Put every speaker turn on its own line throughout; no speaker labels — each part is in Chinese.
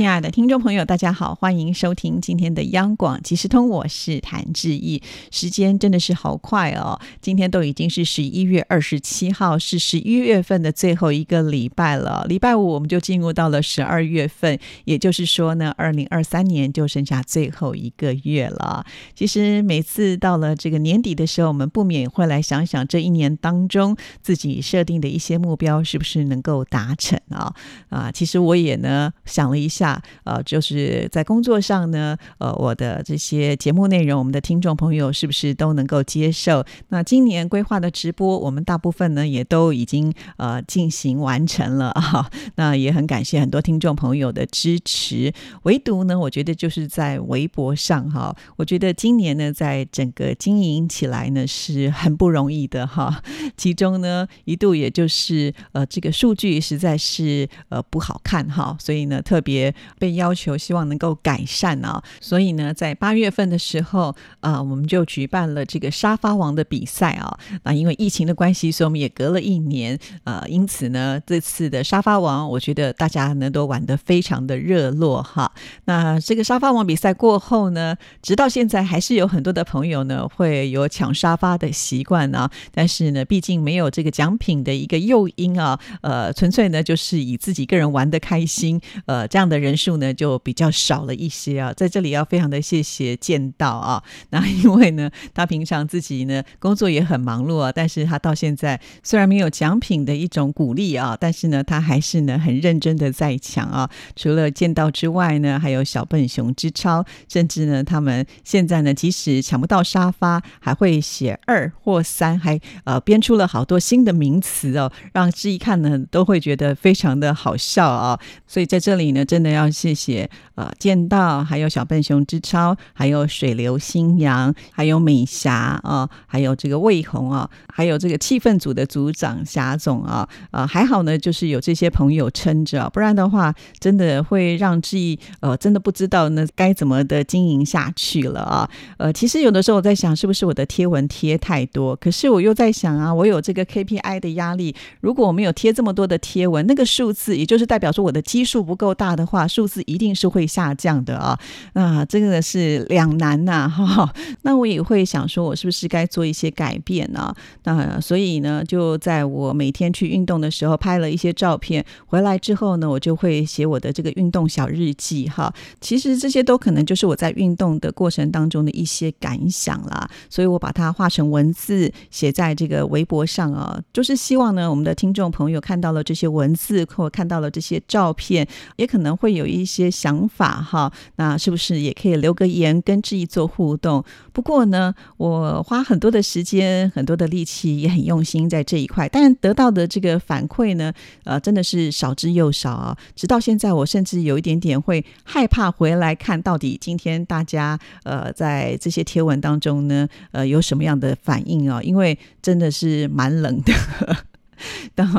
亲爱的听众朋友，大家好，欢迎收听今天的央广即时通，我是谭志毅。时间真的是好快哦，今天都已经是十一月二十七号，是十一月份的最后一个礼拜了。礼拜五我们就进入到了十二月份，也就是说呢，二零二三年就剩下最后一个月了。其实每次到了这个年底的时候，我们不免会来想想这一年当中自己设定的一些目标是不是能够达成啊？啊，其实我也呢想了一下。呃，就是在工作上呢，呃，我的这些节目内容，我们的听众朋友是不是都能够接受？那今年规划的直播，我们大部分呢也都已经呃进行完成了啊。那也很感谢很多听众朋友的支持。唯独呢，我觉得就是在微博上哈，我觉得今年呢，在整个经营起来呢是很不容易的哈。其中呢，一度也就是呃这个数据实在是呃不好看哈，所以呢特别。被要求希望能够改善啊，所以呢，在八月份的时候啊，我们就举办了这个沙发王的比赛啊。那因为疫情的关系，所以我们也隔了一年呃，因此呢，这次的沙发王，我觉得大家呢都玩得非常的热络哈。那这个沙发王比赛过后呢，直到现在还是有很多的朋友呢会有抢沙发的习惯啊。但是呢，毕竟没有这个奖品的一个诱因啊，呃，纯粹呢就是以自己个人玩的开心，呃，这样的人。数呢就比较少了一些啊，在这里要非常的谢谢剑道啊，那因为呢他平常自己呢工作也很忙碌啊，但是他到现在虽然没有奖品的一种鼓励啊，但是呢他还是呢很认真的在抢啊。除了剑道之外呢，还有小笨熊之超，甚至呢他们现在呢即使抢不到沙发，还会写二或三，还呃编出了好多新的名词哦，让志一看呢都会觉得非常的好笑啊。所以在这里呢，真的要。谢谢呃剑道，还有小笨熊之超，还有水流新阳，还有美霞啊，还有这个魏红啊，还有这个气氛组的组长霞总啊，呃还好呢，就是有这些朋友撑着，不然的话，真的会让志毅呃真的不知道那该怎么的经营下去了啊。呃，其实有的时候我在想，是不是我的贴文贴太多？可是我又在想啊，我有这个 KPI 的压力，如果我没有贴这么多的贴文，那个数字也就是代表说我的基数不够大的话。数字一定是会下降的啊，那这个是两难呐哈。那我也会想说，我是不是该做一些改变呢？那所以呢，就在我每天去运动的时候，拍了一些照片，回来之后呢，我就会写我的这个运动小日记哈。其实这些都可能就是我在运动的过程当中的一些感想啦，所以我把它画成文字，写在这个微博上啊，就是希望呢，我们的听众朋友看到了这些文字或看到了这些照片，也可能会有。一些想法哈，那是不是也可以留个言跟志毅做互动？不过呢，我花很多的时间、很多的力气，也很用心在这一块，但得到的这个反馈呢，呃，真的是少之又少啊！直到现在，我甚至有一点点会害怕回来看到底今天大家呃在这些贴文当中呢，呃有什么样的反应啊？因为真的是蛮冷的。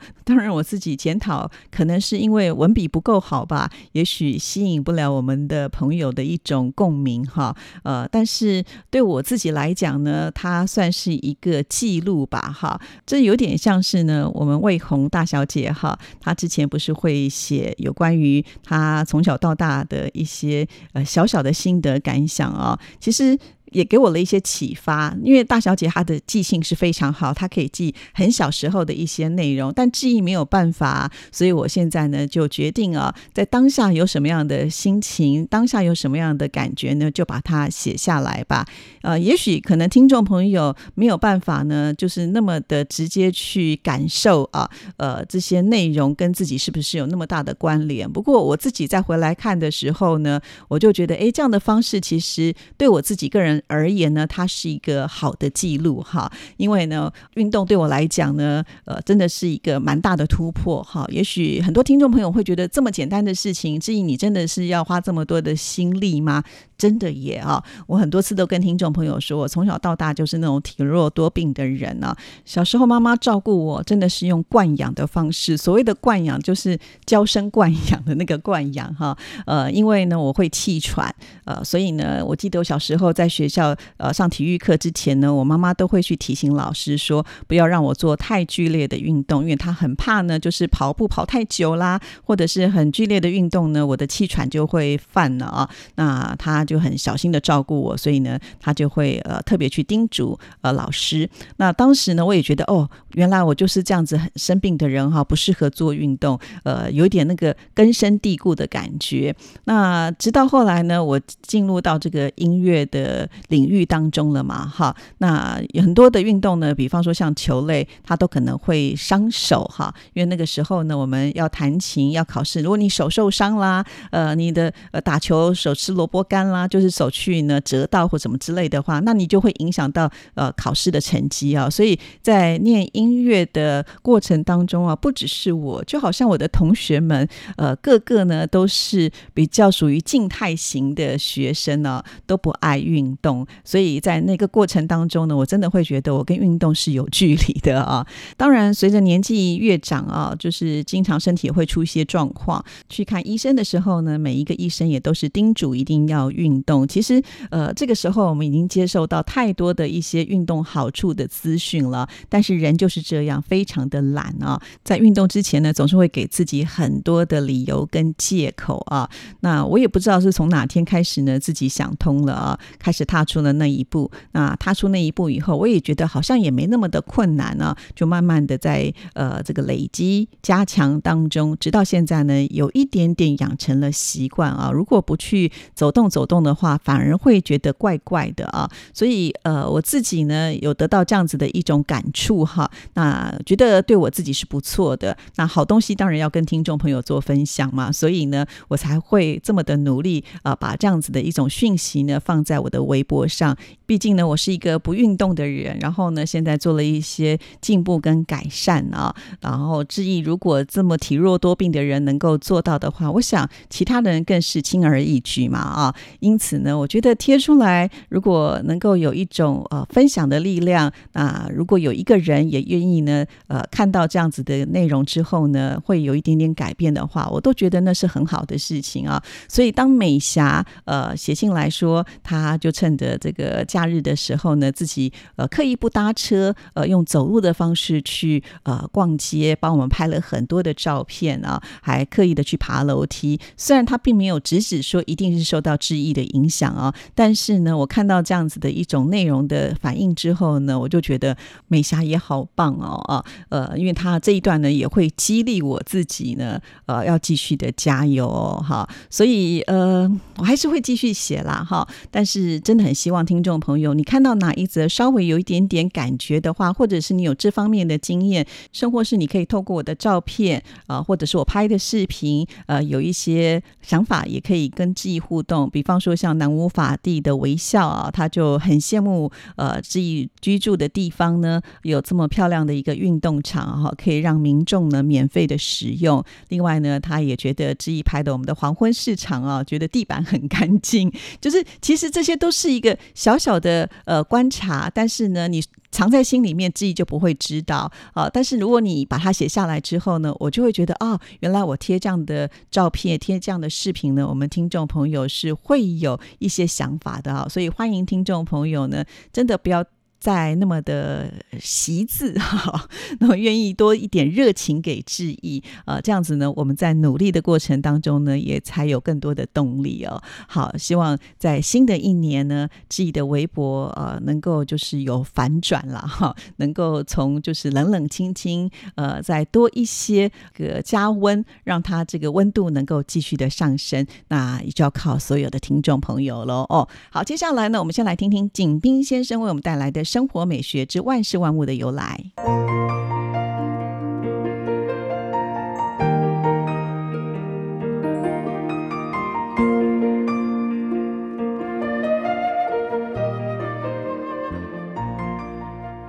当然，我自己检讨，可能是因为文笔不够好吧，也许吸引不了我们的朋友的一种共鸣哈。呃，但是对我自己来讲呢，它算是一个记录吧哈。这有点像是呢，我们魏红大小姐哈，她之前不是会写有关于她从小到大的一些呃小小的心得感想啊，其实。也给我了一些启发，因为大小姐她的记性是非常好，她可以记很小时候的一些内容，但记忆没有办法，所以我现在呢就决定啊，在当下有什么样的心情，当下有什么样的感觉呢，就把它写下来吧。呃，也许可能听众朋友没有办法呢，就是那么的直接去感受啊，呃，这些内容跟自己是不是有那么大的关联？不过我自己再回来看的时候呢，我就觉得，哎，这样的方式其实对我自己个人。而言呢，它是一个好的记录哈。因为呢，运动对我来讲呢，呃，真的是一个蛮大的突破哈。也许很多听众朋友会觉得这么简单的事情，至于你真的是要花这么多的心力吗？真的也啊，我很多次都跟听众朋友说，我从小到大就是那种体弱多病的人啊。小时候妈妈照顾我，真的是用惯养的方式。所谓的惯养，就是娇生惯养的那个惯养哈。呃，因为呢我会气喘，呃，所以呢，我记得我小时候在学呃上体育课之前呢，我妈妈都会去提醒老师说，不要让我做太剧烈的运动，因为她很怕呢，就是跑步跑太久啦，或者是很剧烈的运动呢，我的气喘就会犯了啊。那她。就很小心的照顾我，所以呢，她就会呃特别去叮嘱呃老师。那当时呢，我也觉得哦，原来我就是这样子很生病的人哈，不适合做运动，呃，有点那个根深蒂固的感觉。那直到后来呢，我进入到这个音乐的领域当中了嘛，哈，那很多的运动呢，比方说像球类，它都可能会伤手哈，因为那个时候呢，我们要弹琴要考试，如果你手受伤啦，呃，你的呃打球手吃萝卜干啦。就是手去呢折到或什么之类的话，那你就会影响到呃考试的成绩啊。所以在念音乐的过程当中啊，不只是我，就好像我的同学们，呃，个个呢都是比较属于静态型的学生呢，都不爱运动。所以在那个过程当中呢，我真的会觉得我跟运动是有距离的啊。当然，随着年纪越长啊，就是经常身体会出一些状况，去看医生的时候呢，每一个医生也都是叮嘱一定要运。动其实，呃，这个时候我们已经接受到太多的一些运动好处的资讯了，但是人就是这样，非常的懒啊。在运动之前呢，总是会给自己很多的理由跟借口啊。那我也不知道是从哪天开始呢，自己想通了啊，开始踏出了那一步。那踏出那一步以后，我也觉得好像也没那么的困难呢，就慢慢的在呃这个累积加强当中，直到现在呢，有一点点养成了习惯啊。如果不去走动走动。的话，反而会觉得怪怪的啊，所以呃，我自己呢有得到这样子的一种感触哈，那觉得对我自己是不错的。那好东西当然要跟听众朋友做分享嘛，所以呢，我才会这么的努力啊，把这样子的一种讯息呢放在我的微博上。毕竟呢，我是一个不运动的人，然后呢，现在做了一些进步跟改善啊，然后志毅如果这么体弱多病的人能够做到的话，我想其他的人更是轻而易举嘛啊。因此呢，我觉得贴出来，如果能够有一种呃分享的力量，那如果有一个人也愿意呢，呃，看到这样子的内容之后呢，会有一点点改变的话，我都觉得那是很好的事情啊。所以当美霞呃写信来说，她就趁的这个假日的时候呢，自己呃刻意不搭车，呃用走路的方式去呃逛街，帮我们拍了很多的照片啊，还刻意的去爬楼梯。虽然他并没有直指说一定是受到质疑。的影响啊，但是呢，我看到这样子的一种内容的反应之后呢，我就觉得美霞也好棒哦啊，呃，因为她这一段呢也会激励我自己呢，呃，要继续的加油哈，所以呃，我还是会继续写啦哈，但是真的很希望听众朋友，你看到哪一则稍微有一点点感觉的话，或者是你有这方面的经验，甚或是你可以透过我的照片啊，或者是我拍的视频，呃，有一些想法也可以跟志毅互动，比方说。像南无法地的微笑啊，他就很羡慕呃志毅居住的地方呢，有这么漂亮的一个运动场哈，可以让民众呢免费的使用。另外呢，他也觉得志毅拍的我们的黄昏市场啊，觉得地板很干净。就是其实这些都是一个小小的呃观察，但是呢，你。藏在心里面，自己就不会知道啊。但是如果你把它写下来之后呢，我就会觉得啊，原来我贴这样的照片、贴这样的视频呢，我们听众朋友是会有一些想法的啊。所以欢迎听众朋友呢，真的不要。在那么的习字 哈，那么愿意多一点热情给志毅啊，这样子呢，我们在努力的过程当中呢，也才有更多的动力哦。好，希望在新的一年呢，致意的微博呃，能够就是有反转了哈，能够从就是冷冷清清呃，再多一些个加温，让它这个温度能够继续的上升，那也就要靠所有的听众朋友喽哦。好，接下来呢，我们先来听听景斌先生为我们带来的。生活美学之万事万物的由来。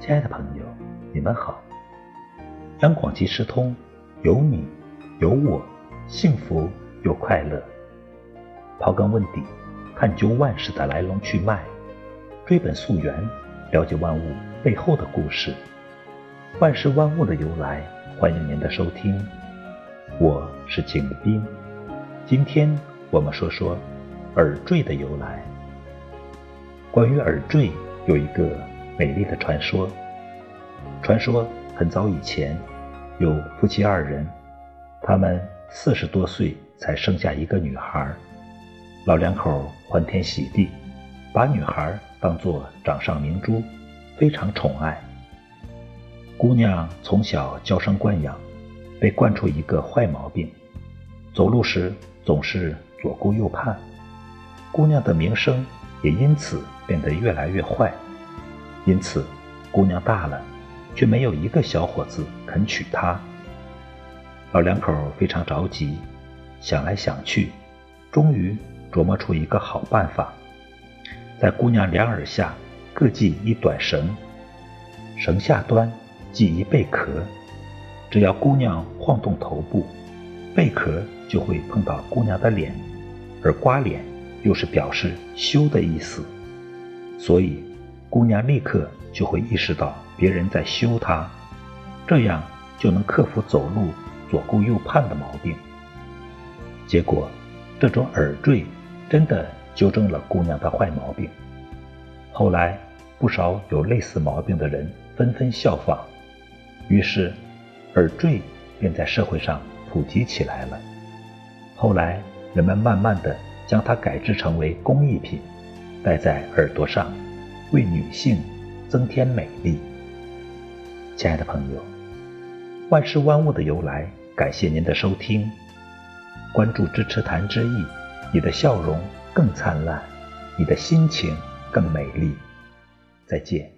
亲爱的朋友你们好。张广济时通有你有我幸福又快乐。刨根问底探究万事的来龙去脉追本溯源了解万物背后的故事，万事万物的由来。欢迎您的收听，我是景斌。今天我们说说耳坠的由来。关于耳坠，有一个美丽的传说。传说很早以前，有夫妻二人，他们四十多岁才生下一个女孩。老两口欢天喜地，把女孩当作掌上明珠，非常宠爱。姑娘从小娇生惯养，被惯出一个坏毛病，走路时总是左顾右盼。姑娘的名声也因此变得越来越坏。因此，姑娘大了，却没有一个小伙子肯娶她。老两口非常着急，想来想去，终于。琢磨出一个好办法，在姑娘两耳下各系一短绳，绳下端系一贝壳，只要姑娘晃动头部，贝壳就会碰到姑娘的脸，而刮脸又是表示羞的意思，所以姑娘立刻就会意识到别人在羞她，这样就能克服走路左顾右盼的毛病。结果，这种耳坠。真的纠正了姑娘的坏毛病。后来，不少有类似毛病的人纷纷效仿，于是耳坠便在社会上普及起来了。后来，人们慢慢的将它改制成为工艺品，戴在耳朵上，为女性增添美丽。亲爱的朋友，万事万物的由来，感谢您的收听，关注支持谈之意。你的笑容更灿烂，你的心情更美丽。再见。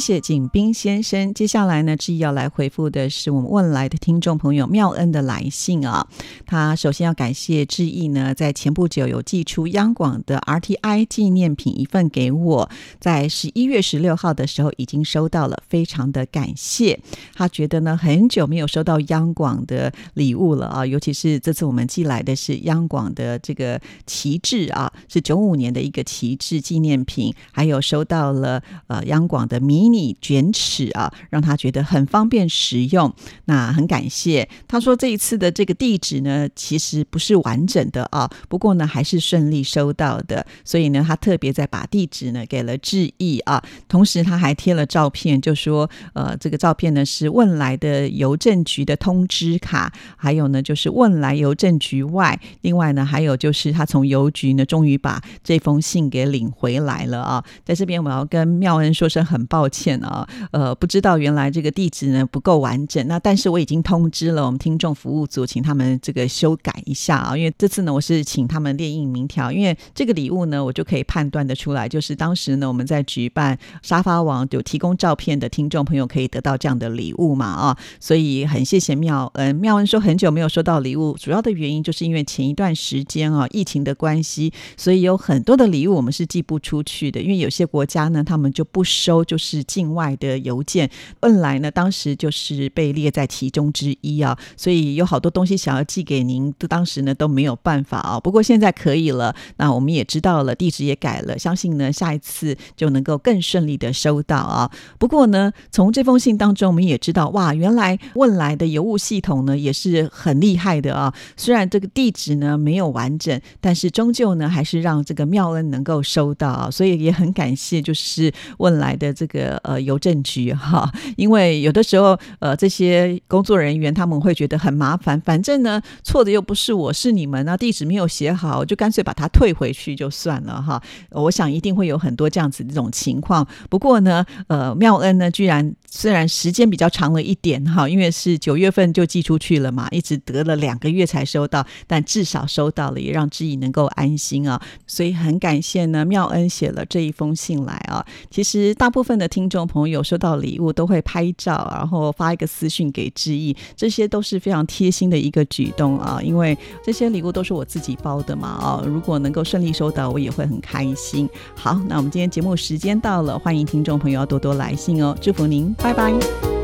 谢景斌先生。接下来呢，志毅要来回复的是我们问来的听众朋友妙恩的来信啊。他首先要感谢志毅呢，在前不久有寄出央广的 RTI 纪念品一份给我，在十一月十六号的时候已经收到了，非常的感谢。他觉得呢，很久没有收到央广的礼物了啊，尤其是这次我们寄来的是央广的这个旗帜啊，是九五年的一个旗帜纪念品，还有收到了呃央广的迷。你卷尺啊，让他觉得很方便实用。那很感谢他说这一次的这个地址呢，其实不是完整的啊，不过呢还是顺利收到的。所以呢，他特别在把地址呢给了致意啊，同时他还贴了照片，就说呃这个照片呢是问来的邮政局的通知卡，还有呢就是问来邮政局外，另外呢还有就是他从邮局呢终于把这封信给领回来了啊。在这边我要跟妙恩说声很抱。歉啊，呃，不知道原来这个地址呢不够完整，那但是我已经通知了我们听众服务组，请他们这个修改一下啊，因为这次呢我是请他们列印明条，因为这个礼物呢我就可以判断的出来，就是当时呢我们在举办沙发网有提供照片的听众朋友可以得到这样的礼物嘛啊，所以很谢谢妙恩，妙恩说很久没有收到礼物，主要的原因就是因为前一段时间啊疫情的关系，所以有很多的礼物我们是寄不出去的，因为有些国家呢他们就不收，就是。境外的邮件，问来呢，当时就是被列在其中之一啊，所以有好多东西想要寄给您，都当时呢都没有办法啊。不过现在可以了，那我们也知道了，地址也改了，相信呢下一次就能够更顺利的收到啊。不过呢，从这封信当中，我们也知道，哇，原来问来的邮务系统呢也是很厉害的啊。虽然这个地址呢没有完整，但是终究呢还是让这个妙恩能够收到啊，所以也很感谢，就是问来的这个。呃，邮政局哈，因为有的时候，呃，这些工作人员他们会觉得很麻烦，反正呢，错的又不是我，是你们啊，地址没有写好，就干脆把它退回去就算了哈。我想一定会有很多这样子这种情况。不过呢，呃，妙恩呢，居然虽然时间比较长了一点哈，因为是九月份就寄出去了嘛，一直得了两个月才收到，但至少收到了，也让志毅能够安心啊。所以很感谢呢，妙恩写了这一封信来啊。其实大部分的听众朋友收到礼物都会拍照，然后发一个私讯给志毅，这些都是非常贴心的一个举动啊。因为这些礼物都是我自己包的嘛啊，如果能够顺利收到，我也会很开心。好，那我们今天节目时间到了，欢迎听众朋友要多多来信哦，祝福您。拜拜。